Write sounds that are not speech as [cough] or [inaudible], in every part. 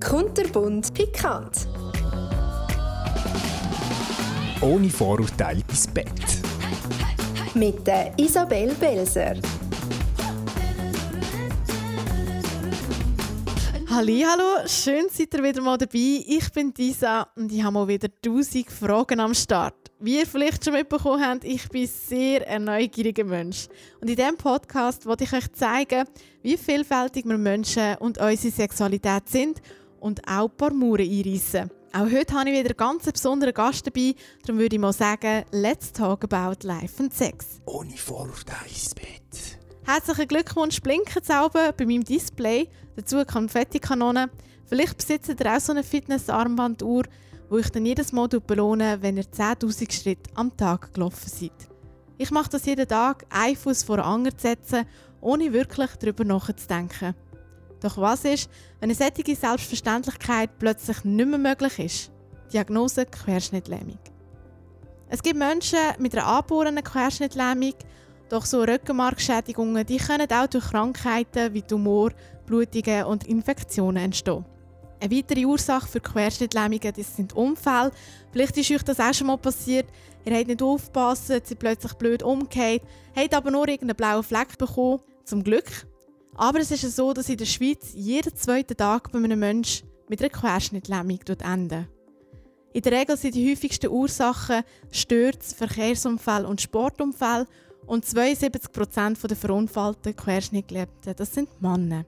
Kunterbunt pikant. Ohne Vorurteile ins Bett. Mit der Isabel Belser. Hallo, schön seid ihr wieder mal dabei. Ich bin Disa und ich habe mal wieder 1000 Fragen am Start. Wie ihr vielleicht schon mitbekommen habt, ich bin sehr ein neugieriger Mensch. Und in diesem Podcast wollte ich euch zeigen, wie vielfältig wir Menschen und unsere Sexualität sind und auch ein paar Mauern einreissen. Auch heute habe ich wieder einen ganz besonderen Gast dabei. Darum würde ich mal sagen, let's talk about life and sex. Ohne Vorurteile ins Bett. Herzlichen Glückwunsch, blinken sauber bei meinem Display. Dazu Konfettikanone. Vielleicht besitzt ihr auch so eine Fitness-Armbanduhr, wo ich dann jedes Mal belohne, wenn ihr 10.000 Schritte am Tag gelaufen seid. Ich mache das jeden Tag, einen Fuß vor den anderen zu setzen, ohne wirklich darüber nachzudenken. Doch was ist, wenn eine solche Selbstverständlichkeit plötzlich nicht mehr möglich ist? Diagnose Querschnittlähmung. Es gibt Menschen mit einer angeborenen Querschnittlähmung, doch so Rückenmarkschädigungen die können auch durch Krankheiten wie Tumor, Blutungen und Infektionen entstehen. Eine weitere Ursache für Querschnittlähmungen das sind Unfälle. Vielleicht ist euch das auch schon mal passiert. Ihr habt nicht aufgepasst, seid plötzlich blöd umgekehrt, habt aber nur irgendeinen blauen Fleck bekommen. Zum Glück. Aber es ist so, dass in der Schweiz jeden zweiten Tag bei einem Menschen mit einer Querschnittlähmung endet. In der Regel sind die häufigsten Ursachen Stürze, Verkehrsunfälle und Sportunfälle und 72% der verunfallten Querschnittgelähmten, das sind Männer.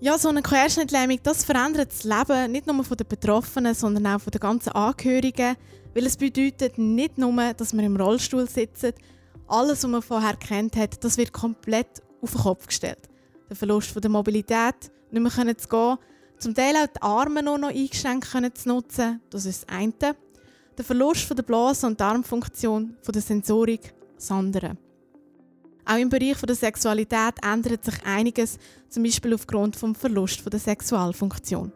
Ja, so eine Querschnittlähmung, das verändert das Leben nicht nur von den Betroffenen, sondern auch von den ganzen Angehörigen, weil es bedeutet nicht nur, dass man im Rollstuhl sitzt, alles, was man vorher kennt hat, das wird komplett auf den Kopf gestellt. Der Verlust von der Mobilität, nicht mehr zu gehen, zum Teil auch die Arme nur noch eingeschränkt können zu nutzen, das ist das eine. Der Verlust von der Blase- und Darmfunktion, von der Sensorik, das andere. Auch im Bereich der Sexualität ändert sich einiges, zum Beispiel aufgrund des Verlust der Sexualfunktion.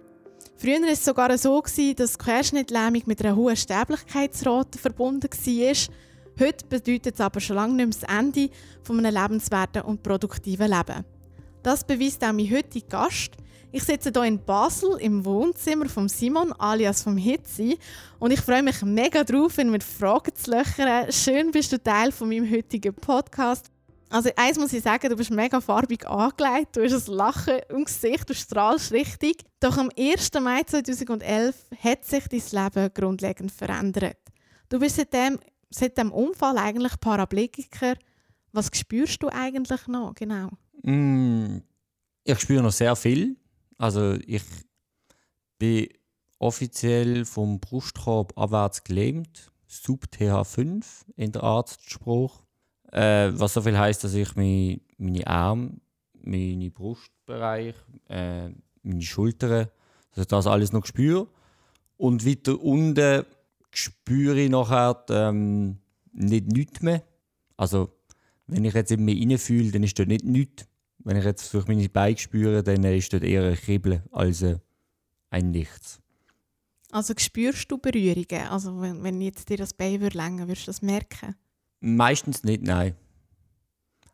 Früher war es sogar so, dass Querschnittlähmung mit einer hohen Sterblichkeitsrate verbunden war. Heute bedeutet es aber schon lange nicht mehr das Ende von einem lebenswerten und produktiven Leben. Das beweist auch mein heutiger Gast. Ich sitze hier in Basel im Wohnzimmer von Simon alias vom Hitzi und ich freue mich mega drauf, ihn mit Fragen zu löchern. Schön bist du Teil von meinem heutigen Podcast. Also eins muss ich sagen, du bist mega farbig angelegt, du hast ein Lachen im Gesicht, du strahlst richtig. Doch am 1. Mai 2011 hat sich dein Leben grundlegend verändert. Du bist seitdem, seit dem Unfall eigentlich Paraplegiker. Was spürst du eigentlich noch genau? Mm, ich spüre noch sehr viel. Also ich bin offiziell vom Brustkorb abwärts gelähmt, Sub TH5 in der Arztspruch. Äh, was so viel heißt, dass ich meine, meine Arme, meine Brustbereich, äh, meine Schultern, also das alles noch spüre. Und weiter unten spüre ich nachher ähm, nicht nichts mehr. Also, wenn ich jetzt in mich reinfühle, dann ist dort nicht nichts. Wenn ich jetzt durch meine Beine spüre, dann ist dort eher ein Kribbeln als ein Nichts. Also spürst du Berührungen? Also wenn, wenn jetzt dir das Bein würde würdest du das merken? Meistens nicht, nein.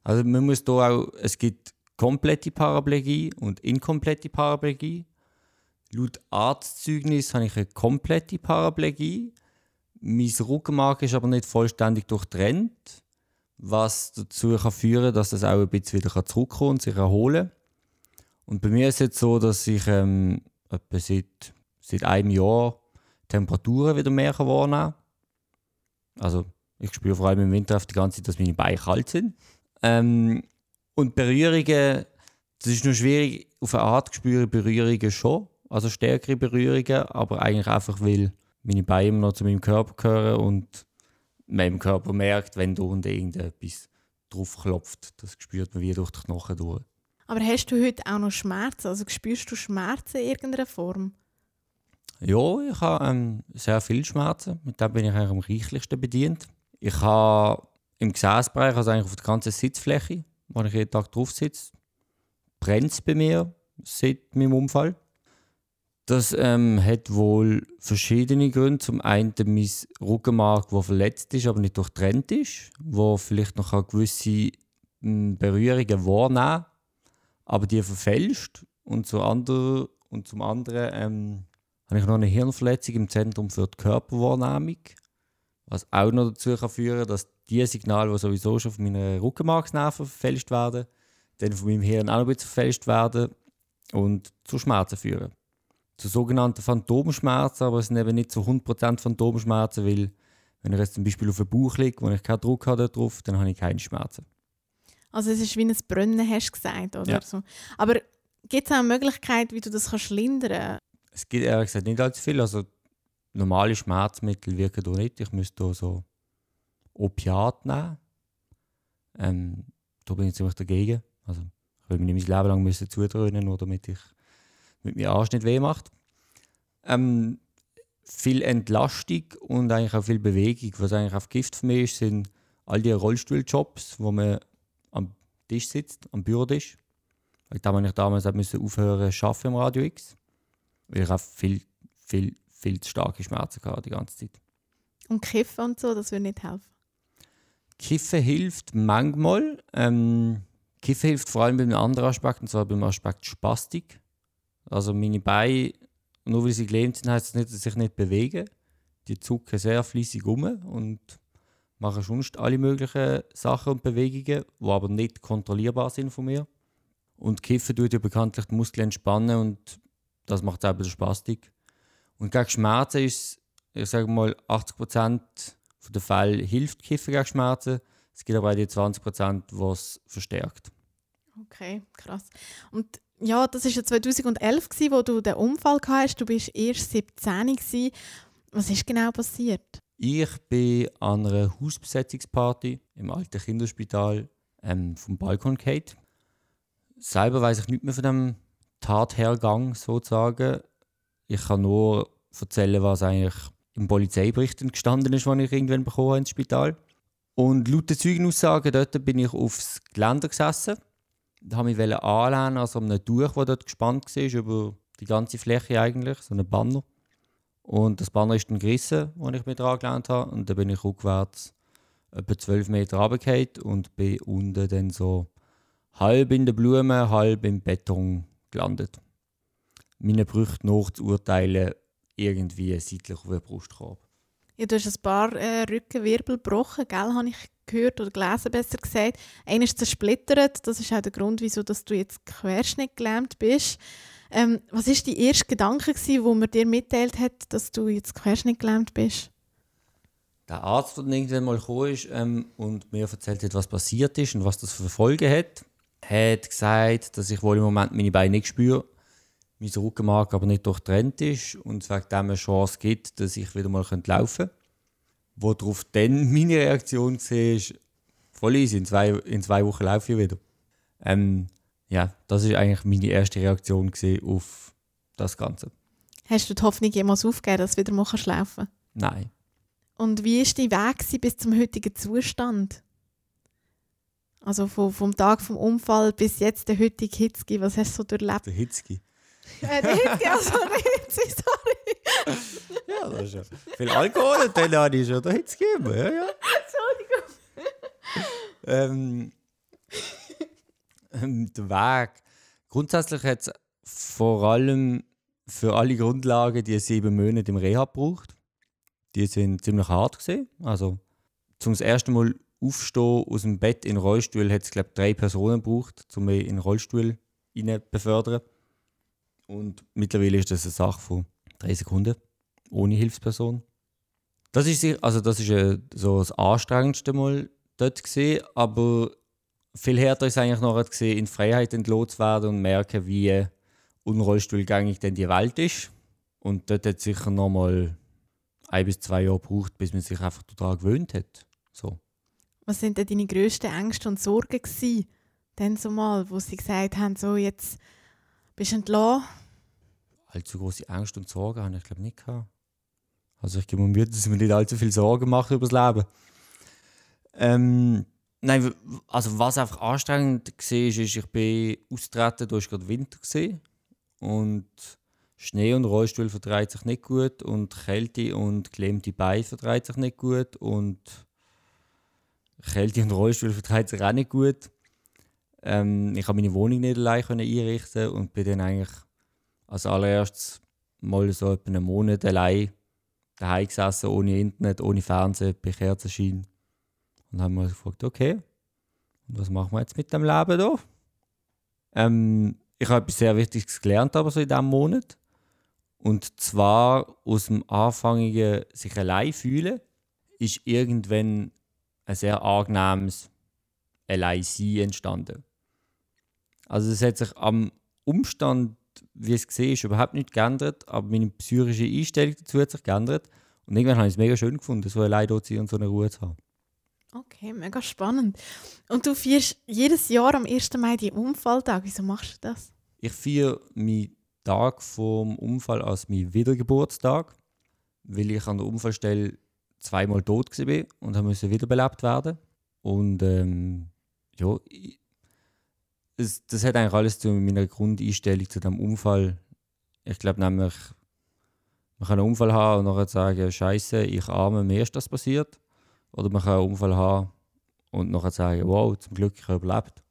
Also man muss da auch, es gibt komplette Paraplegie und inkomplette Paraplegie. Laut Arztzeugnis habe ich eine komplette Paraplegie. Mein Rückenmark ist aber nicht vollständig durchtrennt, was dazu kann führen kann, dass das auch ein bisschen wieder zurückkommen und sich erholen Und bei mir ist es jetzt so, dass ich ähm, etwa seit, seit einem Jahr Temperaturen wieder mehr wahrnehmen kann. Also ich spüre vor allem im Winter die ganze Zeit, dass meine Beine kalt sind. Ähm, und Berührungen, das ist nur schwierig, auf eine Art spüre Berührungen schon, also stärkere Berührungen, aber eigentlich einfach, weil meine Beine immer noch zu meinem Körper gehören und meinem Körper merkt, wenn da unten irgendetwas drauf klopft. Das spürt man wie durch die Knochen durch. Aber hast du heute auch noch Schmerzen? Also spürst du Schmerzen in irgendeiner Form? Ja, ich habe ähm, sehr viele Schmerzen. Mit dem bin ich eigentlich am reichlichsten bedient. Ich habe im Gesäßbereich, also eigentlich auf der ganzen Sitzfläche, wo ich jeden Tag drauf sitze, brennt es bei mir seit meinem Unfall. Das ähm, hat wohl verschiedene Gründe. Zum einen mein Rückenmark, der verletzt ist, aber nicht durchtrennt ist, wo vielleicht noch gewisse hm, Berührungen wahrnehmen aber die verfälscht. Und, so andere, und zum anderen ähm, habe ich noch eine Hirnverletzung im Zentrum für die Körperwahrnehmung, was auch noch dazu kann führen dass die Signale, die sowieso schon von meinen Rückenmarksnerven verfälscht werden, dann von meinem Hirn auch noch ein bisschen verfälscht werden und zu Schmerzen führen. Zu sogenannten Phantomschmerzen, aber es sind eben nicht zu 100% Phantomschmerzen, weil wenn ich jetzt zum Beispiel auf dem Bauch liege, wo ich keinen Druck habe drauf, dann habe ich keine Schmerzen. Also es ist wie ein Brennen, hast du gesagt, oder? Ja. So. Aber gibt es auch eine Möglichkeit, wie du das kannst lindern Es gibt ehrlich gesagt nicht allzu viel. Also normale Schmerzmittel wirken hier nicht. Ich müsste hier so Opiat nehmen. Ähm, da bin ich ziemlich dagegen. Also ich will mir nicht mein Leben lang müssen zudröhnen, nur damit ich mit mir Arsch nicht weh macht. Ähm, viel Entlastung und eigentlich auch viel Bewegung. Was eigentlich auf Gift für mich ist, sind all die Rollstuhljobs, wo man am Tisch sitzt, am Bürotisch. Weil da ich damals auch müssen aufhören zu arbeiten im Radio X. Weil ich auch viel, viel, viel zu starke Schmerzen hatte die ganze Zeit. und Kiffen und so, das würde nicht helfen. Kiffen hilft manchmal. Ähm, Kiffen hilft vor allem bei einem anderen Aspekt, und zwar beim Aspekt Spastik. Also meine Beine, nur weil sie gelähmt sind, heißt das nicht, dass sie sich nicht bewegen. Die zucken sehr fließig um und machen sonst alle möglichen Sachen und Bewegungen, die aber nicht kontrollierbar sind von mir. Und Kiffen tut ja bekanntlich die Muskeln entspannen und das macht auch bei der Spastik. Und gegen Schmerzen ist, ich sage mal, 80% von den Fällen hilft Kiffen gegen Schmerzen. Es gibt aber auch die 20%, was verstärkt. Okay, krass. Und ja, das war ja 2011, gewesen, wo du den Unfall hast. Du bist erst 17 gewesen. Was ist genau passiert? Ich bin an einer Hausbesetzungsparty im alten Kinderspital ähm, vom Balkon gefallen. Selber weiß ich nicht mehr von dem Tathergang sozusagen. Ich kann nur erzählen, was eigentlich im Polizeibericht gestanden ist, den ich irgendwann bekommen habe ins Spital. Und laut den Zeugenaussagen dort bin ich aufs Geländer gesessen. Habe ich mich anlehnen, an einem Tuch, das dort gespannt war, über die ganze Fläche eigentlich, so ein Banner. Und das Banner ist dann gerissen, als ich mich dran gelernt habe. Und dann bin ich rückwärts etwa 12 Meter runtergefallen und bin unten dann so halb in den Blumen, halb im Beton gelandet. Meine Brüche nach zu urteilen, irgendwie seitlich auf den Brustkorb. Ja, du hast ein paar äh, Rückenwirbel gebrochen, gell, habe ich gehört oder gelesen, besser gesagt. Einer ist zersplittert, das ist auch der Grund, wieso dass du jetzt querschnittgelähmt bist. Ähm, was war dein erster Gedanke, gewesen, wo man dir mitteilt hat, dass du jetzt querschnittgelähmt bist? Der Arzt, der irgendwann mal gekommen ist ähm, und mir erzählt hat, was passiert ist und was das für Folgen hat, hat gesagt, dass ich wohl im Moment meine Beine nicht spüre, mein Rückenmark aber nicht durchtrennt ist und es wegen dem eine Chance gibt, dass ich wieder mal laufen könnte. Worauf dann meine Reaktion war, voll easy, in zwei, in zwei Wochen laufe ich wieder. Ähm, ja, das war eigentlich meine erste Reaktion auf das Ganze. Hast du die Hoffnung jemals aufgegeben, dass du wieder mal kannst laufen Nein. Und wie war dein Weg bis zum heutigen Zustand? Also vom, vom Tag vom Unfall bis jetzt der heutige Hitzki, was hast du so durchlebt? Der Hitzki. Äh, der Hitzki, [laughs] also der Hitzki, sorry. Ja, das ist ja viel Alkohol und dann habe ich schon den Hitzki immer. Ja, ja. ähm, ähm, der Weg. Grundsätzlich hat es vor allem für alle Grundlagen die sieben Monate im Rehab gebraucht. Die sind ziemlich hart gesehen. Also zum das erste Mal aufstehen aus dem Bett in den Rollstuhl hat es glaube ich drei Personen gebraucht, um mich in den Rollstuhl befördern. Und mittlerweile ist das eine Sache von drei Sekunden ohne Hilfsperson. Das ist, also das ist äh, so das anstrengendste Mal dort gesehen, aber viel härter ist eigentlich noch gesehen, in Freiheit entlassen zu werden und merken, wie unrollstuhlgängig denn die Welt ist. Und dort hat es sicher noch mal ein bis zwei Jahre gebraucht, bis man sich einfach daran gewöhnt hat. So. Was sind denn deine grössten Ängste und Sorgen gewesen? Dann so mal, wo sie gesagt haben, so jetzt bist du entlassen. Allzu große Angst und Sorgen habe ich glaube nicht gehabt. Also ich gebe mir Mühe, dass ich mir nicht allzu viel Sorgen mache über das Leben. Ähm, nein, also was einfach anstrengend war, ist, ich bin austreten, da war gerade Winter gewesen. und Schnee und Rollstuhl vertreibt sich nicht gut und Kälte und gelähmte Beine vertreibt sich nicht gut und Kälte und Rollstuhl vertreibt sich auch nicht gut. Ähm, ich habe meine Wohnung nicht allein einrichten und bin dann eigentlich Als allererstes mal so etwa einen Monat allein daheim gesessen, ohne Internet, ohne Fernsehen, bei Kerzenschein. Und haben wir gefragt, okay, was machen wir jetzt mit dem Leben hier? Ähm, ich habe etwas sehr Wichtiges gelernt, aber so in diesem Monat. Und zwar aus dem anfangigen sich allein fühlen, ist irgendwann ein sehr angenehmes Alleinsein entstanden. Also es hat sich am Umstand, wie es gesehen ist, überhaupt nicht geändert, aber meine psychische Einstellung dazu hat sich geändert. Und irgendwann habe ich es mega schön gefunden, so allein dort zu sein und so eine Ruhe zu haben. Okay, mega spannend. Und du feierst jedes Jahr am 1. Mai die Unfalltag. Wieso machst du das? Ich feiere meinen Tag vom Unfall als meinen Wiedergeburtstag, weil ich an der Unfallstelle zweimal tot war und musste wiederbelebt werden. Und ähm, ja, ich, es, das hat eigentlich alles zu meiner Grundeinstellung zu dem Unfall. Ich glaube nämlich, man kann einen Unfall haben und nachher sagen, Scheiße, ich arme, mir ist das passiert. Oder man kann einen Unfall haben und nachher sagen, wow, zum Glück, ich habe überlebt.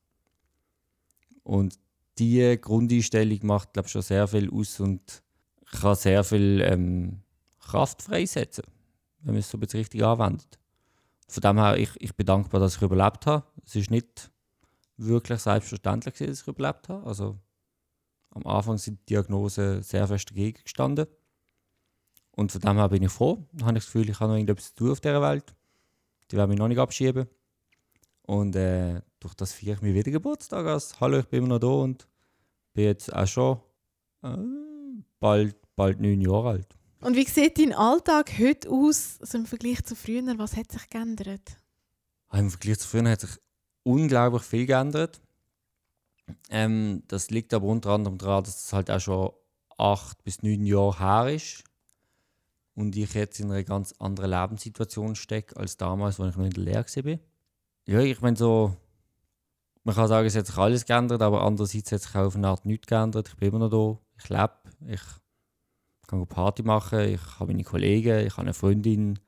Und diese Grundeinstellung macht, glaube ich, schon sehr viel aus und kann sehr viel ähm, Kraft freisetzen, wenn man es so richtig anwendet. Von dem her, ich, ich bin dankbar, dass ich überlebt habe. Es ist nicht wirklich selbstverständlich, dass ich überlebt habe. Also, am Anfang sind die Diagnosen sehr fest dagegen gestanden. Und von dem her bin ich froh. Da habe ich das Gefühl, ich habe noch irgendetwas zu tun auf dieser Welt. Die werden mich noch nicht abschieben. Und äh, durch das feiere ich mir wieder Geburtstag als Hallo, ich bin immer noch da und bin jetzt auch schon äh, bald, bald neun Jahre alt. Und wie sieht dein Alltag heute aus also im Vergleich zu früher? Was hat sich geändert? Ah, Im Vergleich zu früher hat sich unglaublich viel geändert. Ähm, das liegt aber unter anderem daran, dass es halt auch schon acht bis neun Jahre her ist und ich jetzt in einer ganz anderen Lebenssituation stecke als damals, als ich noch in der Lehre war. Ja, ich meine so, man kann sagen, es hat sich alles geändert, aber andererseits hat sich auch auf eine Art nichts geändert. Ich bin immer noch da, ich lebe, ich kann Party machen, ich habe meine Kollegen, ich habe eine Freundin,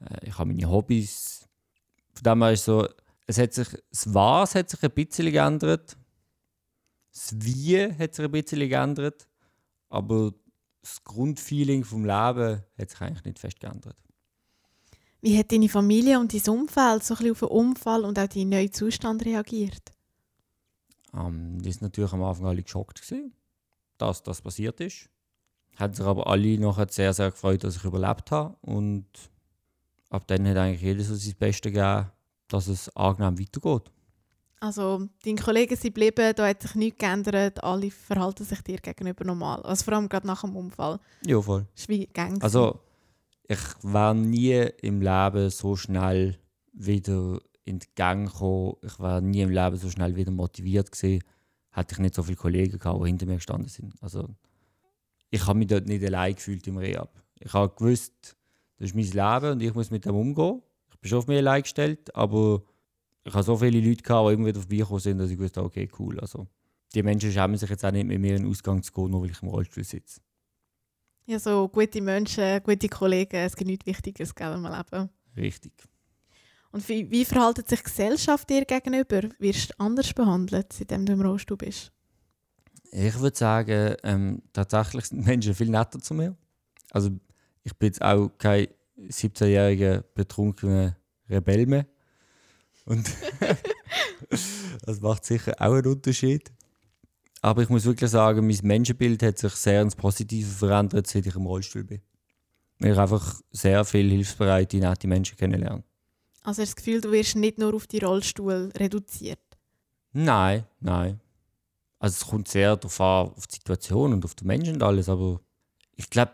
äh, ich habe meine Hobbys. Von dem her ist so, es hat sich, das Was hat sich ein bisschen geändert, das Wie hat sich ein bisschen geändert, aber das Grundfeeling vom Leben hat sich eigentlich nicht fest geändert. Wie hat deine Familie und dein Umfeld so ein bisschen auf den Unfall und auch deinen neuen Zustand reagiert? Ähm, die sind natürlich am Anfang alle geschockt, gewesen, dass das passiert ist. Haben sich aber alle nachher sehr, sehr gefreut, dass ich überlebt habe. Und ab dann hat eigentlich jeder so sein Bestes gegeben, dass es angenehm weitergeht. Also, deine Kollegen sind geblieben, da hat sich nichts geändert, alle verhalten sich dir gegenüber normal. Also vor allem gerade nach dem Unfall. Ja, voll. Das ist wie Gang. Also, ich war nie im Leben so schnell wieder in den Gang gekommen. Ich war nie im Leben so schnell wieder motiviert gewesen. Hätte ich nicht so viele Kollegen gehabt, die hinter mir gestanden sind. Also, ich habe mich dort nicht allein gefühlt im Rehab. Ich habe gewusst, das ist mein Leben und ich muss mit dem umgehen. Ich bin schon auf mich allein gestellt, aber ich habe so viele Leute gehabt, die immer wieder vorbeigekommen sind, dass ich wusste, okay, cool. Also, die Menschen schämen sich jetzt auch nicht mit mir in den Ausgang zu gehen, nur weil ich im Rollstuhl sitze. Ja, so gute Menschen, gute Kollegen, es gibt nichts Wichtiges gell, im Leben. Richtig. Und wie, wie verhält sich die Gesellschaft dir gegenüber? Wirst du anders behandelt, seitdem du im Rollstuhl bist? Ich würde sagen, ähm, tatsächlich sind Menschen viel netter zu mir. Also ich bin jetzt auch kein 17-jähriger betrunkener Rebell mehr. Und [laughs] das macht sicher auch einen Unterschied. Aber ich muss wirklich sagen, mein Menschenbild hat sich sehr ins Positive verändert, seit ich im Rollstuhl bin. Weil ich einfach sehr viele hilfsbereite, nette Menschen kennenlerne. Also hast du das Gefühl, du wirst nicht nur auf die Rollstuhl reduziert? Nein, nein. Also es kommt sehr darauf an, auf die Situation und auf den Menschen und alles, aber ich glaube,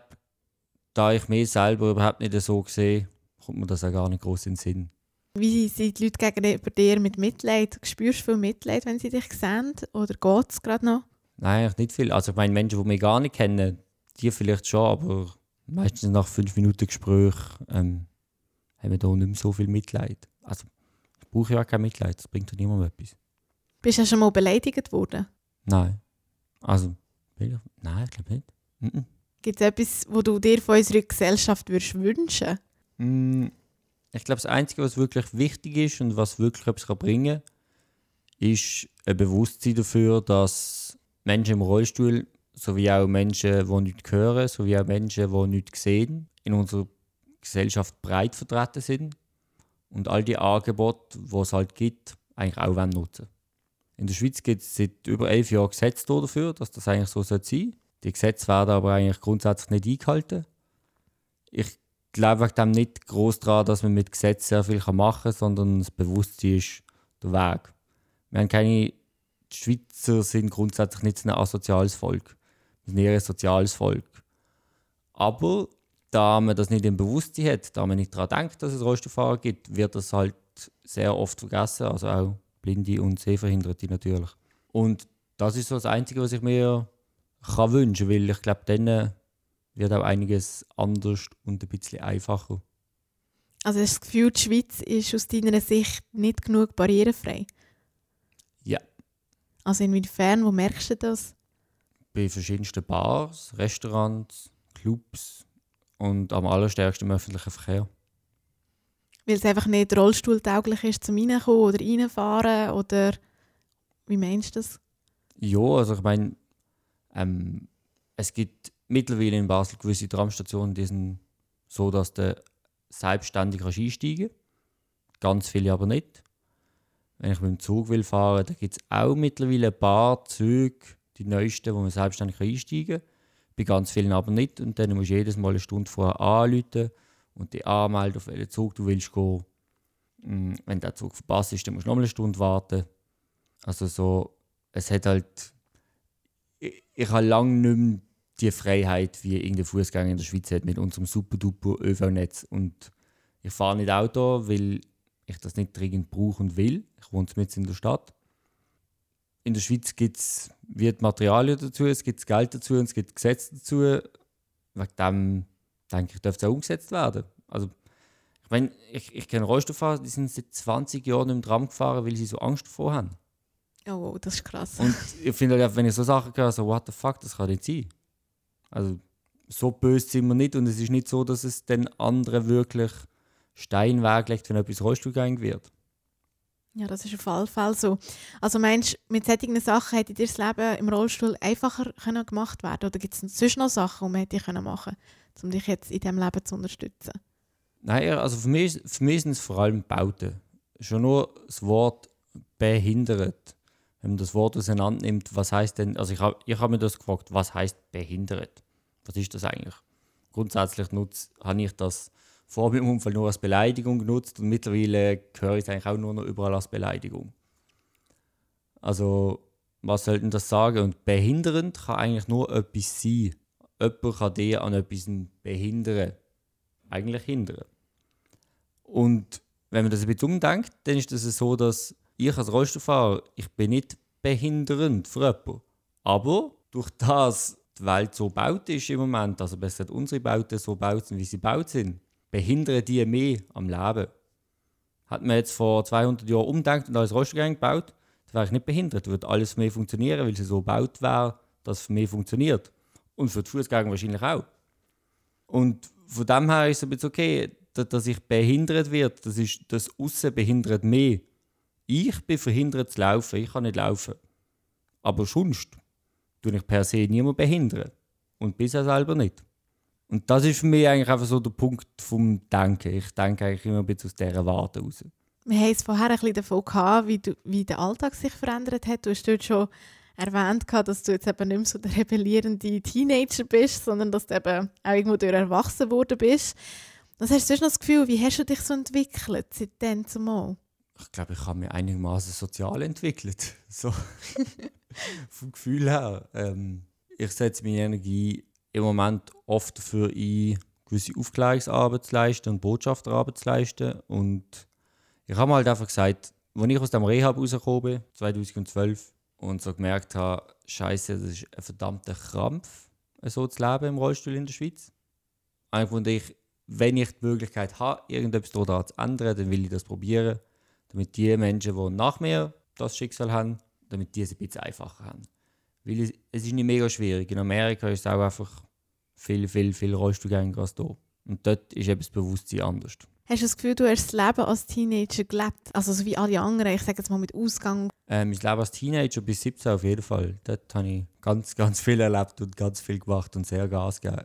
da ich mich selber überhaupt nicht so sehe, kommt mir das auch gar nicht groß in den Sinn. Wie sind die Leute gegenüber dir mit Mitleid? Spürst du viel Mitleid, wenn sie dich sehen? Oder geht es gerade noch? Nein, eigentlich nicht viel. Also ich meine, Menschen, die mich gar nicht kennen, die vielleicht schon, aber meistens nach fünf Minuten Gespräch ähm, haben wir da nicht mehr so viel Mitleid. Also ich brauche ja auch kein Mitleid, das bringt ja niemandem etwas. Bist du schon mal beleidigt worden? Nein. Also, nein, ich glaube nicht. Mm Gibt es etwas, was du dir von unserer Gesellschaft würdest wünschen mm, Ich glaube, das Einzige, was wirklich wichtig ist und was wirklich etwas bringen kann, ist ein Bewusstsein dafür, dass Menschen im Rollstuhl sowie auch Menschen, die nichts hören, sowie auch Menschen, die nichts sehen, in unserer Gesellschaft breit vertreten sind und all die Angebote, die es halt gibt, eigentlich auch nutzen In der Schweiz gibt es seit über elf Jahren Gesetze dafür, dass das eigentlich so sein sollte. Die Gesetze werden aber eigentlich grundsätzlich nicht eingehalten. Ich glaube dem nicht groß daran, dass man mit Gesetzen sehr viel machen kann, sondern das Bewusstsein ist der Weg. Wir haben keine die Schweizer sind grundsätzlich nicht ein asoziales Volk. Wir sind eher ein soziales Volk. Aber da man das nicht im Bewusstsein hat, da man nicht daran denkt, dass es Rollstuhlfahrer gibt, wird das halt sehr oft vergessen. Also auch Blinde und Sehverhinderte natürlich. Und das ist so das Einzige, was ich mir kann wünschen weil ich glaube, dann wird auch einiges anders und ein bisschen einfacher. Also hast du das Gefühl, die Schweiz ist aus deiner Sicht nicht genug barrierefrei? Ja. Also inwiefern, wo merkst du das? Bei verschiedensten Bars, Restaurants, Clubs und am allerstärksten im öffentlichen Verkehr. Weil es einfach nicht rollstuhltauglich ist zum Reinkommen oder Reinfahren oder wie meinst du das? Ja, also ich meine, ähm, es gibt mittlerweile in Basel gewisse Tramstationen, die sind so, dass du selbstständig einsteigen kannst. Ganz viele aber nicht. Wenn ich mit dem Zug will fahren, da gibt es auch mittlerweile ein paar Züge, die neuesten, wo man selbstständig einsteigen kann. Bei ganz vielen aber nicht. Und dann musst du jedes Mal eine Stunde vorher anrufen und dich anmelden, auf welchen Zug du willst gehen. Mm, wenn der Zug verpasst ist, dann musst du noch eine Stunde warten. Also so, es hat halt... Ich, habe lange nicht mehr die Freiheit, wie irgendein Fußgänger in der Schweiz hat mit unserem super-duper ÖV-Netz. Und ich fahre nicht Auto, weil ich das nicht dringend brauche und will. Ich wohne mitten in der Stadt. In der Schweiz gibt es Materialien dazu, es gibt Geld dazu und es gibt Gesetze dazu. Wegen dem denke ich, dürfte es auch umgesetzt werden. Also, ich meine, ich, ich kenne Rollstuhlfahrer, die sind seit 20 Jahren im Tram gefahren, weil sie so Angst davor haben. Oh, das ist krass. Und ich finde, halt, wenn ich so Sachen höre, so, what the fuck, das kann nicht sein. Also, so böse sind wir nicht und es ist nicht so, dass es den anderen wirklich Stein weglegt, wenn etwas Rollstuhlgang wird. Ja, das ist auf jeden Fall so. Also meinst du, mit solchen Sachen hätte dir das Leben im Rollstuhl einfacher können gemacht werden Oder gibt es sonst noch Sachen, die man hätte machen können, um dich jetzt in diesem Leben zu unterstützen? Nein, also für mich, für mich sind es vor allem Bauten. Schon nur das Wort behindert. Wenn man das Wort auseinander nimmt, was heißt denn, also ich habe ich hab mir das gefragt, was heißt behindert? Was ist das eigentlich? Grundsätzlich habe ich das vor meinem Unfall nur als Beleidigung genutzt und mittlerweile höre ich es eigentlich auch nur noch überall als Beleidigung. Also, was sollten das sagen? Und behindernd kann eigentlich nur etwas sein. Jemand kann dich an etwas behindern. Eigentlich hindern. Und wenn man das ein bisschen umdenkt, dann ist es das so, dass ich als Rollstuhlfahrer, ich bin nicht behindernd für jemanden. Aber durch das die Welt so gebaut ist im Moment, also besser unsere Bauten so gebaut sind, wie sie gebaut sind, behindern die mehr am Leben. Hat man jetzt vor 200 Jahren umdenkt und alles Rollstuhlgang gebaut, dann wäre ich nicht behindert. Würde alles mich funktionieren, weil sie so gebaut wäre, dass es für mich funktioniert. Und für die Fußgänger wahrscheinlich auch. Und von dem her ist es ein bisschen okay, dass ich behindert wird. Das ist das Aussen behindert mich. Ich bin verhindert zu laufen. Ich kann nicht laufen. Aber sonst tue ich per se niemand behindern. Und bisher selber nicht. Und das ist für mich eigentlich einfach so der Punkt vom Denken. Ich denke eigentlich immer ein bisschen aus dieser Warte raus. Wir haben es vorher ein bisschen davon gehabt, wie, du, wie der Alltag sich verändert hat. Du hast dort schon erwähnt, dass du jetzt eben nicht mehr so der rebellierende Teenager bist, sondern dass du eben auch irgendwo durch erwachsen worden bist. Was hast du noch das Gefühl, wie hast du dich so entwickelt seitdem zumal? Ich glaube, ich habe mich einigermaßen sozial entwickelt. [laughs] So. Vom Gefühl her. Ähm, ich setze meine Energie im Moment oft dafür ein, gewisse Aufklärungsarbeit zu leisten und Botschafterarbeit zu leisten. Und ich habe halt einfach gesagt, als ich aus dem Rehab rausgekommen bin, 2012, und so gemerkt habe, Scheiße, das ist ein verdammter Krampf, so zu leben im Rollstuhl in der Schweiz. Einfach ich, wenn ich die Möglichkeit habe, irgendetwas daran zu ändern, dann will ich das probieren, damit die Menschen, die nach mir das Schicksal haben, damit die es ein bisschen einfacher haben. Weil es, es ist nicht mega schwierig. In Amerika ist es auch einfach viel, viel, viel Rollstuhlgänger als hier. Und dort ist eben das Bewusstsein anders. Hast du das Gefühl, du hast das Leben als Teenager gelebt? Also so wie alle anderen, ich sage jetzt mal mit Ausgang. Äh, mein Leben als Teenager bis 17 auf jeden Fall. Dort habe ich ganz, ganz viel erlebt und ganz viel gemacht und sehr Gas gegeben.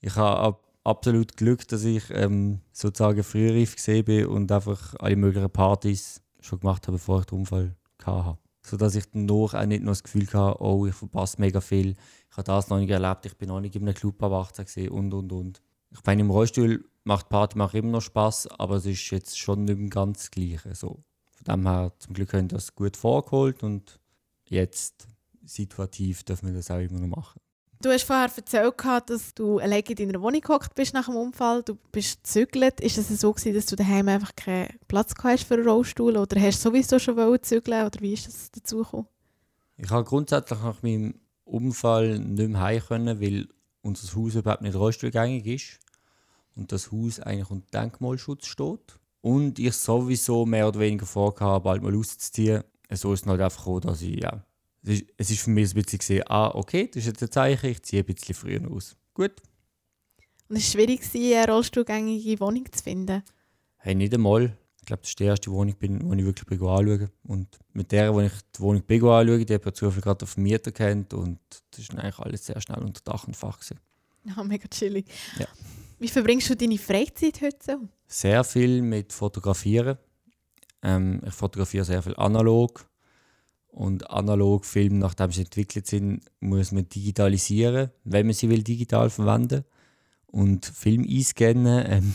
Ich habe ab absolut Glück, dass ich ähm, sozusagen frühreif gesehen bin und einfach alle möglichen Partys schon gemacht habe, bevor ich den Unfall hatte. Sodass ich danach auch nicht noch das Gefühl hatte, oh, ich verpasse mega viel. Ich habe das noch nicht erlebt, ich bin noch nicht in einem Club ab 18 gesehen und und und. Ich meine, im Rollstuhl macht Party macht immer noch Spaß, aber es ist jetzt schon nicht mehr ganz das Gleiche. So. Von dem her, zum Glück haben wir das gut vorgeholt und jetzt situativ dürfen wir das auch immer noch machen. Du hast vorher erzählt, dass du alleine in deiner Wohnung gehockt bist nach dem Unfall. Du bist gezügelt. Ist es so gewesen, dass du daheim einfach keinen Platz hast für einen Rollstuhl oder hast du sowieso schon zügeln oder wie ist das dazu gekommen? Ich habe grundsätzlich nach meinem Unfall nicht mehr heim können, weil unser Haus überhaupt nicht rollstuhlgängig ist und das Haus eigentlich unter Denkmalschutz steht. Und ich sowieso mehr oder weniger vorgehabt, bald mal auszuziehen. So ist es halt einfach gekommen, dass ich ja, es ist, für mich ein bisschen gesehen, ah, okay, das ist jetzt ein Zeichen, ich ziehe ein bisschen früher aus. Gut. Und es war schwierig, eine rollstuhlgängige Wohnung zu finden? Hey, nicht einmal. Ich glaube, das ist die erste Wohnung, die ich wirklich bin anschauen Und mit der, wo ich die Wohnung bin anschaue, die habe ich zufällig gerade auf Mieter kennt und das ist eigentlich alles sehr schnell unter Dach und Fach. Gewesen. Ja, mega chillig. Ja. Wie verbringst du deine Freizeit heute so? Sehr viel mit Fotografieren. Ähm, ich fotografiere sehr viel analog und analog Filme, nachdem sie entwickelt sind, muss man digitalisieren, wenn man sie will digital verwenden. Und Film einscannen [laughs] ähm,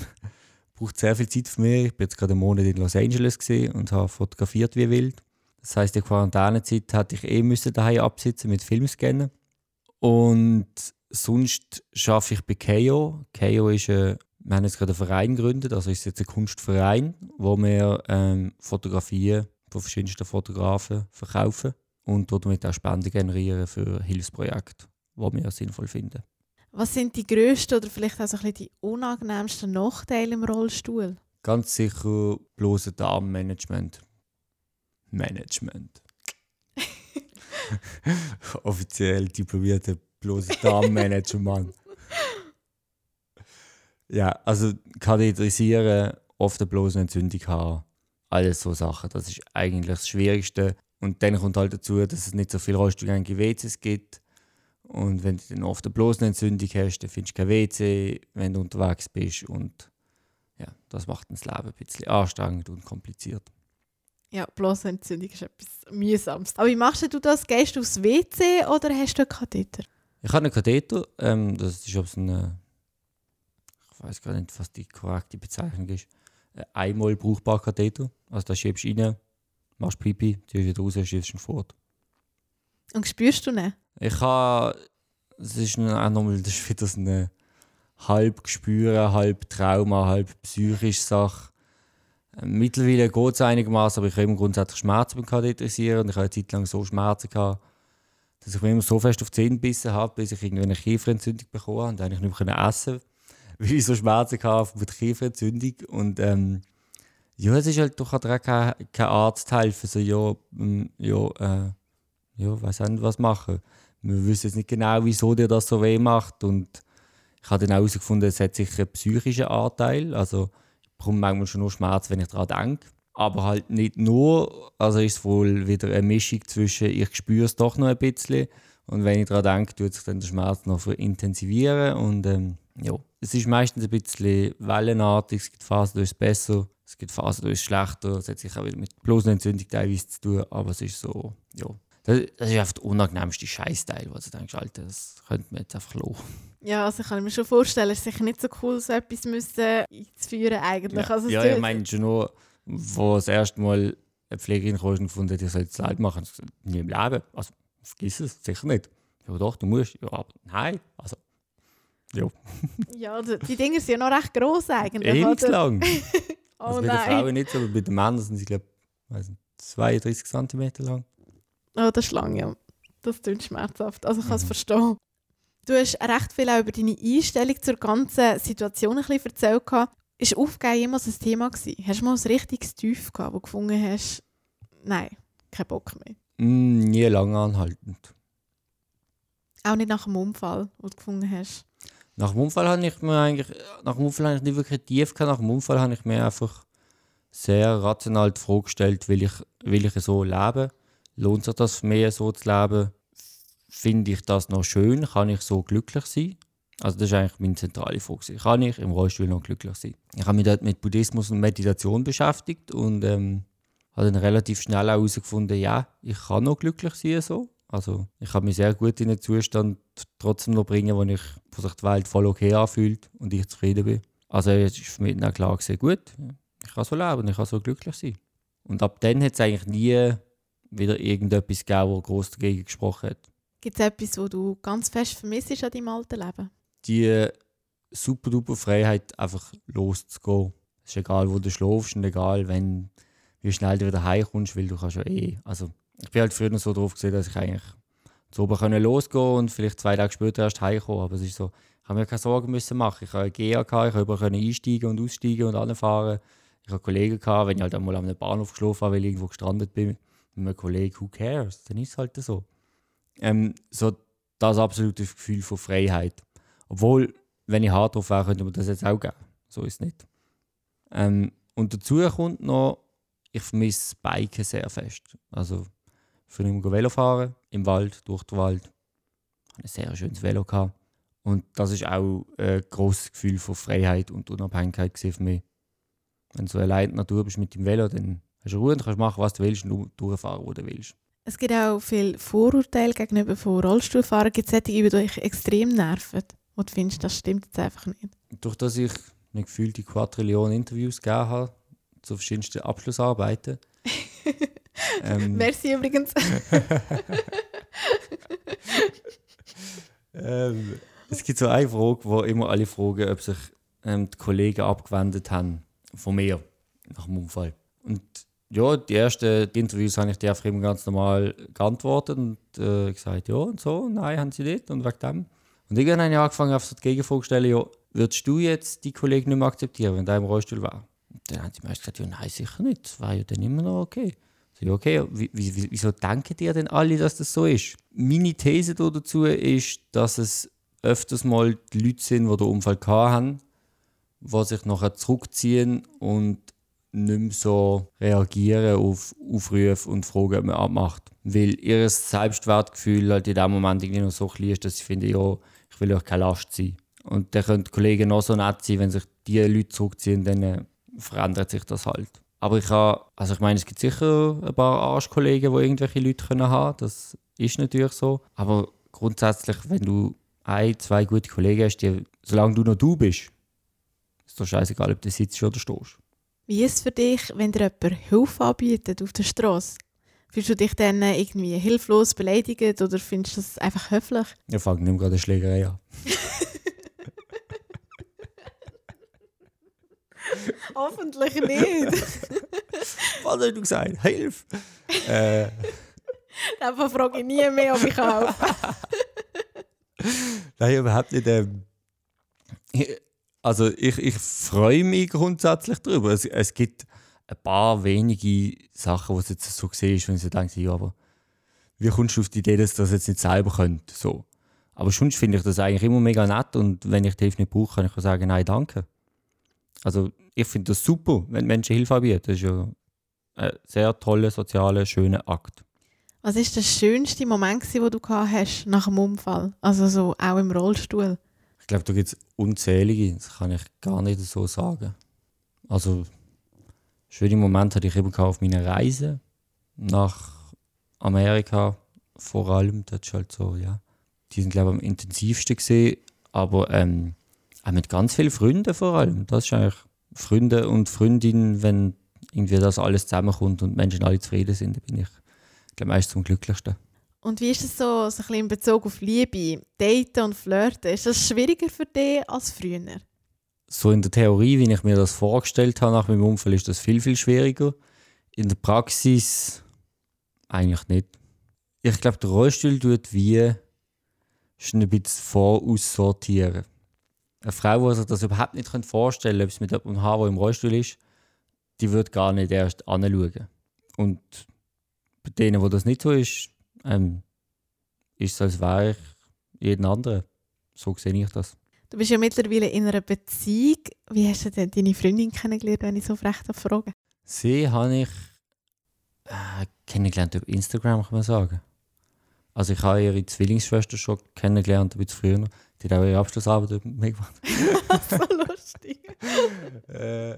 braucht sehr viel Zeit für mich. Ich bin jetzt gerade einen Monat in Los Angeles und habe fotografiert wie wild. Das heißt, in Quarantänezeit hatte ich eh müssen daheim absitzen mit Filmscannen. Und sonst arbeite ich bei KEO. KEO ist ein, wir haben jetzt gerade einen Verein gegründet, also ist jetzt ein Kunstverein, wo wir ähm, Fotografien von verschiedensten Fotografen verkaufen und damit auch Spenden generieren für Hilfsprojekte, die wir sinnvoll finden. Was sind die grössten oder vielleicht auch so ein bisschen die unangenehmsten Nachteile im Rollstuhl? Ganz sicher bloße Darmmanagement. Management. [laughs] Offiziell diplomierte bloße Darmmanager, Mann. ja, also katheterisieren, oft eine bloße Entzündung haben alles so Sachen. Das ist eigentlich das Schwierigste. Und dann kommt halt dazu, dass es nicht so viele rollstuhlgängige WCs gibt. Und wenn du dann oft eine bloße Entzündung hast, dann findest du kein WC, wenn du unterwegs bist. Und ja, das macht das Leben ein bisschen anstrengend und kompliziert. Ja, bloße Entzündung ist etwas mühsames. Aber wie machst du das? Gehst du aufs WC oder hast du einen Katheter? Ich habe einen Katheter. Ähm, das ist so eine, ich weiß gar nicht, was die korrekte Bezeichnung ist einmal brauchbar Katheter. Also da schiebst du rein, machst Pipi, ziehst wieder raus, schiebst ihn fort. Und spürst du nicht? Ich habe, es ist auch nochmal, das ist wieder so eine halb Gespüre, halb Trauma, halb psychische Sache. Mittlerweile geht es einigermaßen, aber ich habe immer grundsätzlich Schmerzen beim Katheterisieren und ich habe eine Zeit lang so Schmerzen gehabt, dass ich mir immer so fest auf die Zähne gebissen habe, bis ich irgendwie eine Kieferentzündung bekommen habe und eigentlich nicht mehr essen konnte [laughs] weil ich so Schmerzen hatte mit Kieferentzündung. Und ähm, ja, es ist halt, du kannst auch kein, kein Arzt helfen. So, ja, ähm, ja, äh, ja, weiß nicht, was machen. Wir wissen jetzt nicht genau, wieso dir das so weh macht. Und ich habe dann auch herausgefunden, es hat sicher einen psychischen Anteil. Also, ich bekomme manchmal schon nur Schmerz, wenn ich daran denke. Aber halt nicht nur. Also ist es wohl wieder eine Mischung zwischen, ich spüre es doch noch ein bisschen. Und wenn ich daran denke, tut sich dann der Schmerz noch intensivieren. Und ähm, ja, es ist meistens ein bisschen wellenartig. Es gibt Phasen, da ist es besser, es gibt Phasen, da ist es schlechter. Es hat sich auch wieder mit bloßen Entzündung teilweise zu tun, aber es ist so, ja. Das, das ist einfach der unangenehmste Scheißteil, wo du denkst, Alter, das könnte man jetzt einfach los. Ja, also kann ich mir schon vorstellen, es ist sicher nicht so cool, so etwas müssen einzuführen eigentlich. Ja, also ja ich meine schon nur, wo das erste Mal eine Pflegerin kam und gefunden hat, ich soll es leid machen, nie im Leben. Also, vergiss es, sicher nicht. Ja doch, du musst. Ja, aber nein. Also, ja. [laughs] ja, die Dinger sind ja noch recht gross eigentlich. Ewig lang. [laughs] oh also bei nein. den Frauen nicht so, aber bei den Männern sind sie, glaube ich, 32 cm lang. Oh, das ist lang, ja. Das klingt schmerzhaft. Also ich kann es Mhm. verstehen. Du hast recht viel auch über deine Einstellung zur ganzen Situation ein bisschen erzählt. gehabt. Ist Aufgeben jemals ein Thema gewesen? Hast du mal ein richtiges Tief gehabt, wo du gefunden hast, nein, kein Bock mehr? Mm, nie lange anhaltend. Auch nicht nach dem Unfall, wo du gefunden hast. Nach dem Unfall habe ich mir eigentlich, nach dem Unfall habe ich nicht wirklich tief gehabt. Nach dem Unfall habe ich mir einfach sehr rational die Frage gestellt, will ich, will ich so leben? Lohnt sich das für mich, so zu leben? Finde ich das noch schön? Kann ich so glücklich sein? Also das ist eigentlich meine zentrale Frage. Kann ich im Rollstuhl noch glücklich sein? Ich habe mich dort mit Buddhismus und Meditation beschäftigt und ähm, habe dann relativ schnell auch herausgefunden, ja, ich kann noch glücklich sein so. Also ich kann mich sehr gut in einen Zustand trotzdem noch bringen, wo, ich, wo sich die Welt voll okay anfühlt und ich zufrieden bin. Also es ist für mich dann klar gesehen, gut, ich kann so leben, ich kann so glücklich sein. Und ab dann hat es eigentlich nie wieder irgendetwas gegeben, wo groß dagegen gesprochen hat. Gibt es etwas, wo du ganz fest vermisst an deinem alten Leben? Die super duper Freiheit, einfach loszugehen. Es ist egal, wo du schläfst und egal, wenn, wie schnell du wieder heimkommst, weil du kannst ja eh. Also, ich bin halt früher so drauf gesehen, dass ich eigentlich zu oben können losgehen und vielleicht zwei Tage später erst heimkommen. Aber es ist so, ich habe mir keine Sorgen müssen machen. Ich habe eine GA, ich konnte einsteigen und aussteigen und anfahren. Ich hatte Kollegen, gehabt, wenn ich halt einmal am Bahnhof geschlafen habe, weil ich irgendwo gestrandet bin, mit einem Kollegen, who cares? Dann ist es halt so. Ähm, so das absolute Gefühl von Freiheit. Obwohl, wenn ich hart drauf wäre, könnte man das jetzt auch geben. So ist es nicht. Ähm, und dazu kommt noch, ich vermisse Biken sehr fest. Also, für ihn Velo fahren, im Wald, durch den Wald. Ich hatte ein sehr schönes Velo. Gehabt. Und das ist auch ein grosses Gefühl von Freiheit und Unabhängigkeit für mich. Wenn du so allein in der Natur bist mit dem Velo, dann hast du Ruhe und kannst machen, was du willst und durchfahren, wo du willst. Es gibt auch viele Vorurteile gegenüber von Rollstuhlfahrern. Gibt es solche, die euch extrem nerven? Wo du findest, das stimmt jetzt einfach nicht? Durch dass ich eine gefühlte Quadrillion Interviews gegeben habe zu verschiedensten Abschlussarbeiten. [laughs] ähm, Merci übrigens. [laughs] ähm, es gibt so eine Frage, wo immer alle fragen, ob sich ähm, die Kollegen abgewendet haben von mir nach dem Unfall. Und ja, die ersten Interviews habe ich dir einfach immer ganz normal geantwortet und äh, gesagt, ja und so, nein, haben sie nicht und wegen dem. Und irgendwann habe ich angefangen, auf so die Gegenfrage zu stellen, ja, würdest du jetzt die Kollegen nicht mehr akzeptieren, wenn der im Rollstuhl war? Dann haben die meisten gesagt, ja, nein, sicher nicht, das war ja dann immer noch okay. So, okay, wie, wie, wieso denken dir denn alle, dass das so ist? Meine These dazu ist, dass es öfters mal die Leute sind, die den Unfall hatten, die sich nachher zurückziehen und nicht mehr so reagieren auf Aufrufe und Fragen, ob man abmacht. Weil ihr Selbstwertgefühl halt in dem Moment irgendwie noch so klein ist, dass sie finden, ja, ich will euch keine Last sein. Und dann können die Kollegen noch so nett sein, wenn sich die Leute zurückziehen, dann äh, verändert sich das halt. Aber ich habe, also ich meine, es gibt sicher ein paar Arschkollegen, die irgendwelche Leute können haben Das ist natürlich so. Aber grundsätzlich, wenn du ein, zwei gute Kollegen hast, die, solange du noch du bist, ist doch scheißegal, ob du sitzt oder stehst. Wie ist es für dich, wenn dir jemand Hilfe anbietet auf der Straße? Fühlst du dich dann irgendwie hilflos beleidigt oder findest du das einfach höflich? Ich fange nicht mehr gerade eine Schlägerei an. [laughs] [laughs] Hoffentlich nicht. [laughs] Was hast du gesagt? Hilf! äh. [laughs] Davon frage ich nie mehr, ob ich helfe. Nein, überhaupt nicht. Ähm, also ich, ich freue mich grundsätzlich darüber. Es, es gibt ein paar wenige Sachen, die es jetzt so siehst, wenn du denkst, ja, aber wie kommst du auf die Idee, dass du das jetzt nicht selber könnt? So. Aber sonst finde ich das eigentlich immer mega nett und wenn ich die Hilfe nicht brauche, kann ich auch sagen, nein, danke. Also ich finde das super, wenn Menschen Hilfe anbieten. Das ist ja ein sehr toller, sozialer, schöner Akt. Was ist der schönste Moment, den du hast nach dem Unfall? Also so auch im Rollstuhl? Ich glaube, da gibt es unzählige. Das kann ich gar nicht so sagen. Also schöne Momente hatte ich eben auf meiner Reise nach Amerika vor allem. Das ist halt so, ja. Die sind glaube ich am intensivsten gesehen, aber ähm, auch mit ganz vielen Freunden vor allem. Das ist eigentlich Freunde und Freundinnen, wenn irgendwie das alles zusammenkommt und Menschen alle zufrieden sind, dann bin ich glaube meist am glücklichsten. Und wie ist es so, so ein bisschen in Bezug auf Liebe, Daten und Flirten? Ist das schwieriger für dich als früher? So in der Theorie, wie ich mir das vorgestellt habe nach meinem Unfall, ist das viel, viel schwieriger. In der Praxis eigentlich nicht. Ich glaube, der Rollstuhl tut wie schon ein bisschen voraussortieren eine Frau, die sich das überhaupt nicht vorstellen könnte, ob es mit einem Haar, der im Rollstuhl ist, die wird gar nicht erst anschauen. Und bei denen, wo das nicht so ist, ähm, ist es, als wäre ich jeden anderen. So sehe ich das. Du bist ja mittlerweile in einer Beziehung. Wie hast du denn deine Freundin kennengelernt, wenn ich so frech frage? Sie habe ich äh, kennengelernt über Instagram, kann man sagen. Also ich habe ihre Zwillingsschwester schon kennengelernt, ein bisschen früher. Die hat auch ihre Abschlussarbeit mit mir gemacht. [laughs] so lustig. äh,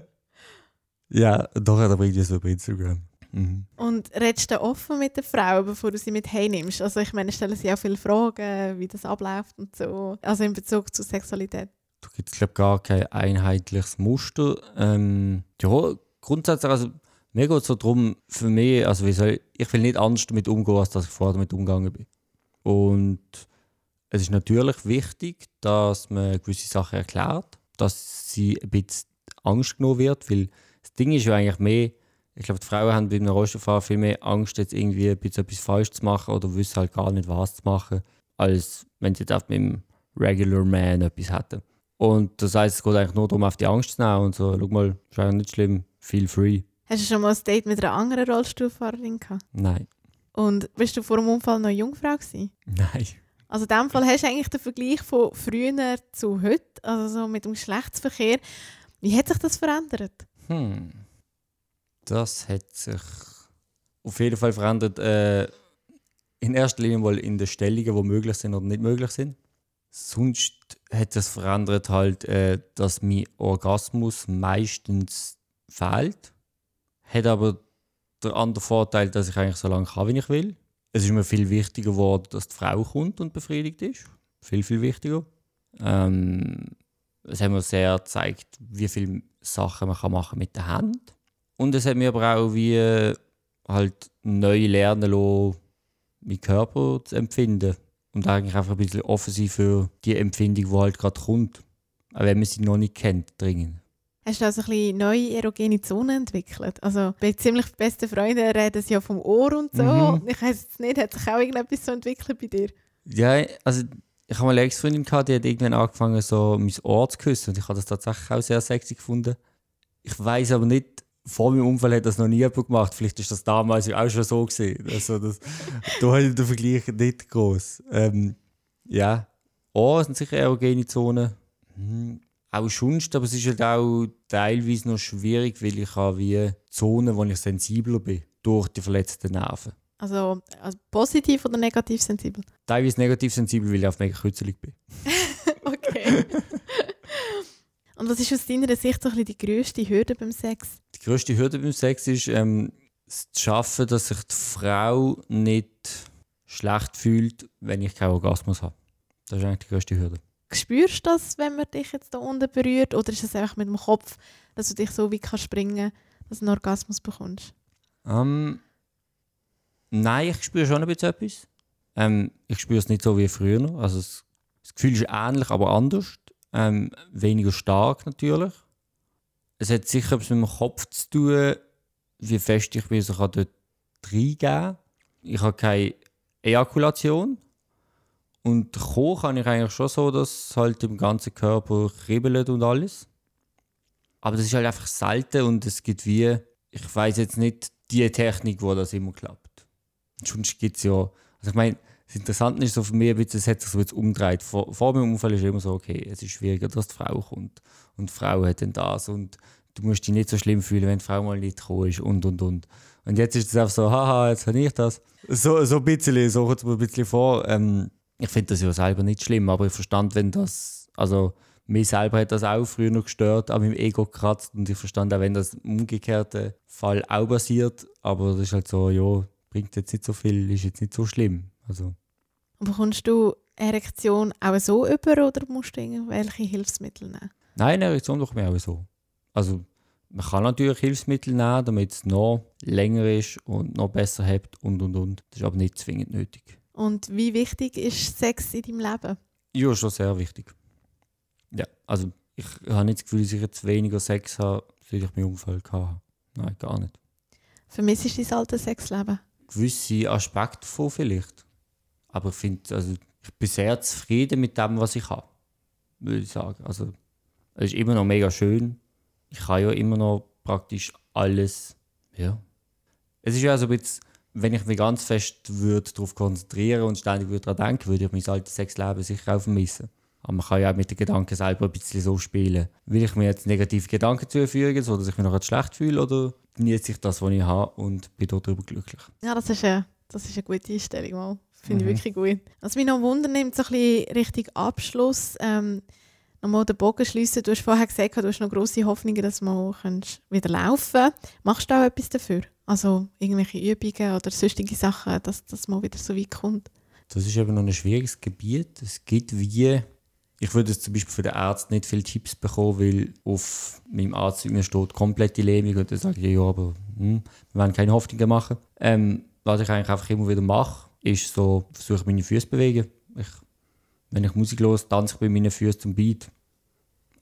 ja, doch, da bringt es über Instagram. Mhm. Und redest du offen mit der Frau, bevor du sie mit heimnimmst? Also ich meine, stellen sie auch viele Fragen, wie das abläuft und so. Also in Bezug zur Sexualität. Da gibt es, glaube ich, gar kein einheitliches Muster. Ähm, ja, grundsätzlich, also mir geht es so darum, für mich, also wie soll ich, ich will nicht anders damit umgehen, als dass ich vorher damit umgegangen bin. Und es ist natürlich wichtig, dass man gewisse Sachen erklärt, dass sie ein bisschen Angst genommen wird, weil das Ding ist ja eigentlich mehr, ich glaube, die Frauen haben bei einem Rollstuhlfahrer viel mehr Angst, jetzt irgendwie ein bisschen etwas falsch zu machen oder wissen halt gar nicht, was zu machen, als wenn sie jetzt mit dem Regular Man etwas hätten. Und das heißt, es geht eigentlich nur darum, auf die Angst zu nehmen und so, schau mal, ist eigentlich nicht schlimm, feel free. Hast du schon mal ein Date mit einer anderen Rollstuhlfahrerin gehabt? Nein. Und bist du vor dem Unfall noch Jungfrau gewesen? Nein. Also in dem Fall hast du eigentlich den Vergleich von früher zu heute, also so mit dem Geschlechtsverkehr. Wie hat sich das verändert? Hm. Das hat sich auf jeden Fall verändert. Äh, in erster Linie mal in den Stellungen, die möglich sind oder nicht möglich sind. Sonst hat es verändert halt, äh, dass mein Orgasmus meistens fehlt. Hat aber der andere Vorteil, dass ich eigentlich so lange kann, wie ich will. Es ist mir viel wichtiger geworden, dass die Frau kommt und befriedigt ist. Viel, viel wichtiger. Ähm, es hat mir sehr gezeigt, wie viele Sachen man kann machen mit der Hand. Und es hat mir aber auch wie halt neu lernen lassen, meinen Körper zu empfinden. Und eigentlich einfach ein bisschen offen sein für die Empfindung, die halt gerade kommt. Auch wenn man sie noch nicht kennt, dringend. Hast du also ein bisschen neue erogene Zonen entwickelt? Also bei ziemlich besten Freunden reden sie ja vom Ohr und so. Mhm. Ich weiß jetzt nicht, hat sich auch irgendetwas so entwickelt bei dir? Ja, also ich habe mal eine Ex-Freundin gehabt, die hat irgendwann angefangen, so mein Ohr zu küssen. Und ich habe das tatsächlich auch sehr sexy gefunden. Ich weiß aber nicht, vor meinem Unfall hat das noch nie jemand gemacht. Vielleicht ist das damals auch schon so gesehen. Also das, da ich den Vergleich nicht groß. Ähm, ja, Ohren sind sicher erogene Zonen. Hm, auch sonst, aber es ist halt auch teilweise noch schwierig, weil ich habe wie Zonen, wo ich sensibler bin durch die verletzten Nerven. Also, also positiv oder negativ sensibel? Teilweise negativ sensibel, weil ich auf mega kürzelig bin. [laughs] Okay. und was ist aus deiner Sicht so ein bisschen die grösste Hürde beim Sex? Die grösste Hürde beim Sex ist, ähm, es zu schaffen, dass sich die Frau nicht schlecht fühlt, wenn ich keinen Orgasmus habe. Das ist eigentlich die grösste Hürde. Spürst du das, wenn man dich jetzt da unten berührt? Oder ist es einfach mit dem Kopf, dass du dich so wie kannst springen, dass du einen Orgasmus bekommst? Ähm, nein, ich spüre schon ein bisschen etwas. Ähm, ich spüre es nicht so wie früher. noch. Also es, das Gefühl ist ähnlich, aber anders. Ähm, weniger stark natürlich. Es hat sicher etwas mit dem Kopf zu tun, wie fest ich bin, so kann dort reingehen. Ich habe keine Ejakulation. Und kommen kann ich eigentlich schon so, dass halt im ganzen Körper kribbelt und alles. Aber das ist halt einfach selten und es gibt wie, ich weiß jetzt nicht die Technik, wo das immer klappt. Sonst gibt es ja, also ich meine, das Interessante ist so für mich bisschen, es hat sich so jetzt umgedreht. Vor, vor meinem Unfall ist immer so, okay, es ist schwieriger, dass die Frau kommt. Und die Frau hat dann das und du musst dich nicht so schlimm fühlen, wenn die Frau mal nicht gekommen ist und und und. Und jetzt ist es einfach so, haha, jetzt habe ich das. So, so ein bisschen, so kommt es mir ein bisschen vor. Ähm, ich finde das ja selber nicht schlimm, aber ich verstand, wenn das, also mich selber hat das auch früher noch gestört, an meinem Ego gekratzt und ich verstand auch, wenn das im umgekehrten Fall auch passiert, aber das ist halt so, ja, bringt jetzt nicht so viel, ist jetzt nicht so schlimm. Also, Und bekommst du Erektion auch so über oder musst du irgendwelche Hilfsmittel nehmen? nein, Erektion doch mir auch so. Also, man kann natürlich Hilfsmittel nehmen, damit es noch länger ist und noch besser hebt und und und. Das ist aber nicht zwingend nötig. Und wie wichtig ist Sex in deinem Leben? Ja, schon sehr wichtig. Ja, also ich habe nicht das Gefühl, dass ich jetzt weniger Sex habe, seit ich meinen Unfall hatte. Nein, gar nicht. Vermisst du dein altes Sexleben? Gewisse Aspekte davon vielleicht. Aber ich finde, also ich bin sehr zufrieden mit dem, was ich habe. Würde ich sagen. Also es ist immer noch mega schön. Ich habe ja immer noch praktisch alles. Ja. Es ist ja so ein bisschen, wenn ich mich ganz fest würde darauf konzentrieren und ständig würde daran denken, würde ich mein altes Sexleben sicher auch vermissen. Aber man kann ja auch mit den Gedanken selber ein bisschen so spielen. Will ich mir jetzt negative Gedanken zufügen, sodass ich mich nachher schlecht fühle, oder genieße ich das, was ich habe und bin darüber glücklich? Ja, das ist eine, das ist eine gute Einstellung. Mal. Finde Mhm. ich wirklich gut. Was mich noch wundern nimmt, so ein bisschen Richtung Abschluss, ähm, nochmal den Bogen schliessen. Du hast vorher gesagt, du hast noch grosse Hoffnungen, dass du mal wieder laufen kannst. Machst du auch etwas dafür? Also irgendwelche Übungen oder sonstige Sachen, dass das mal wieder so weit kommt? Das ist eben noch ein schwieriges Gebiet. Es gibt wie, ich würde zum Beispiel von den Ärzten nicht viele Tipps bekommen, weil auf meinem Arztzeugnis steht komplette Lähmung und dann sage ich, ja, aber hm, wir wollen keine Hoffnungen machen. Ähm, was ich eigentlich einfach immer wieder mache, ist so, versuche meine Füße zu bewegen. Ich, wenn ich Musik höre, tanze ich bei meinen Füßen zum Beat.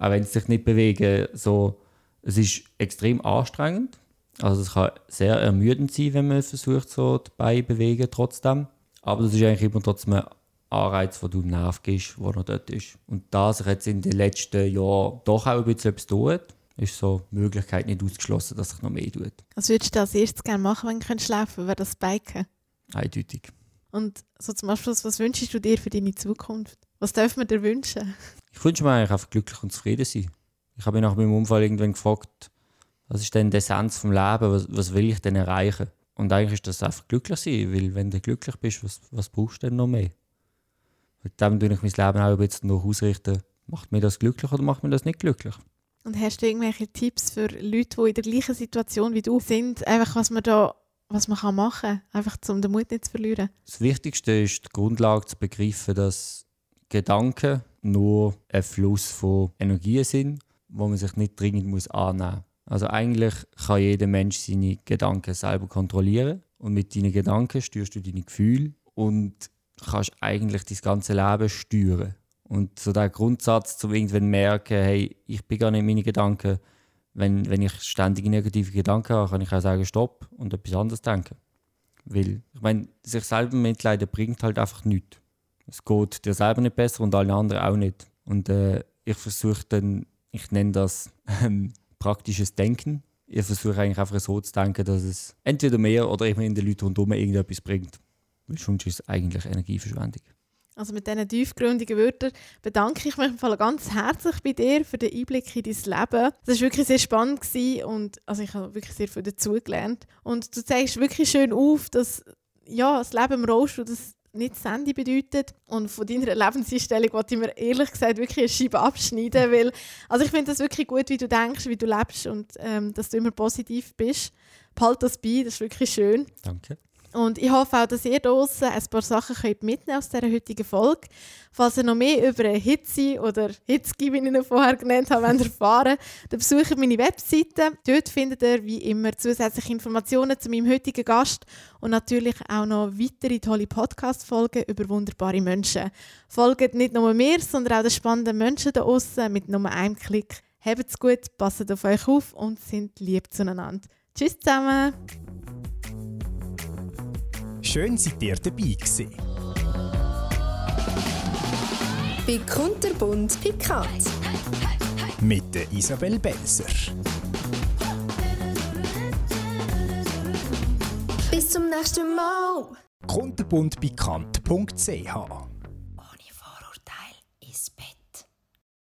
Auch wenn sie sich nicht bewegen, so, es ist extrem anstrengend. Also es kann sehr ermüdend sein, wenn man versucht, so die Beine zu bewegen trotzdem. Aber das ist eigentlich immer trotzdem ein Anreiz, den du im Nerv gibst, der noch dort ist. Und da sich jetzt in den letzten Jahren doch auch ein bisschen etwas tut, ist so die Möglichkeit nicht ausgeschlossen, dass sich noch mehr tut. Was würdest du als erstes gerne machen, wenn du könntest laufen Wäre das Biken? Eindeutig. Und so zum Abschluss, was wünschst du dir für deine Zukunft? Was dürfen wir dir wünschen? Ich wünsche mir eigentlich einfach glücklich und zufrieden sein. Ich habe mich nach meinem Unfall irgendwann gefragt, was ist denn die Essenz vom Leben, was, was will ich denn erreichen? Und eigentlich ist das einfach glücklich sein, weil wenn du glücklich bist, was, was brauchst du denn noch mehr? Mit dem tue ich mein Leben auch bisschen noch ausrichten. Macht mir das glücklich oder macht mir das nicht glücklich? Und hast du irgendwelche Tipps für Leute, die in der gleichen Situation wie du sind, einfach was man da was man kann machen kann, einfach um den Mut nicht zu verlieren? Das Wichtigste ist, die Grundlage zu begreifen, dass Gedanken nur ein Fluss von Energien sind, wo man sich nicht dringend muss annehmen muss. Also eigentlich kann jeder Mensch seine Gedanken selber kontrollieren und mit deinen Gedanken steuerst du deine Gefühle und kannst eigentlich dein ganze Leben steuern. Und so der Grundsatz, zum irgendwann merken, hey, ich bin gar nicht meine Gedanken, wenn, wenn ich ständig negative Gedanken habe, kann ich auch sagen, stopp und etwas anderes denken. Weil, ich meine, sich selber mitleiden bringt halt einfach nichts. Es geht dir selber nicht besser und allen anderen auch nicht. Und äh, ich versuche dann, ich nenne das [laughs] ähm, praktisches Denken. Ich versuche eigentlich einfach so zu denken, dass es entweder mehr oder in den Leuten rundherum irgendetwas bringt. Weil sonst ist es eigentlich Energieverschwendung. Also mit diesen tiefgründigen Wörtern bedanke ich mich ganz herzlich bei dir für den Einblick in dein Leben. Das war wirklich sehr spannend und also ich habe wirklich sehr viel dazugelernt. Und du zeigst wirklich schön auf, dass ja, das Leben im Rollstuhl das nicht das Ende bedeutet. Und von deiner Lebenseinstellung wollte ich mir ehrlich gesagt wirklich eine Scheibe abschneiden, [laughs] weil also ich finde das wirklich gut, wie du denkst, wie du lebst und ähm, dass du immer positiv bist. Behalt das bei, das ist wirklich schön. Danke. Und ich hoffe auch, dass ihr draußen ein paar Sachen könnt mitnehmen aus dieser heutigen Folge. Falls ihr noch mehr über Hitze oder Hitzki, wie ich ihn vorher genannt habe, [laughs] wollt erfahren dann besucht meine Webseite. Dort findet ihr wie immer zusätzliche Informationen zu meinem heutigen Gast und natürlich auch noch weitere tolle Podcast-Folgen über wunderbare Menschen. Folgt nicht nur mir, sondern auch den spannenden Menschen da draußen mit nur einem Klick. Habt's gut, passt auf euch auf und sind lieb zueinander. Tschüss zusammen! Schön seid ihr dabei gewesen. Bei Kunterbunt Pikant. Mit der Isabel Belser. Bis zum nächsten Mal. kunterbundbekannt.ch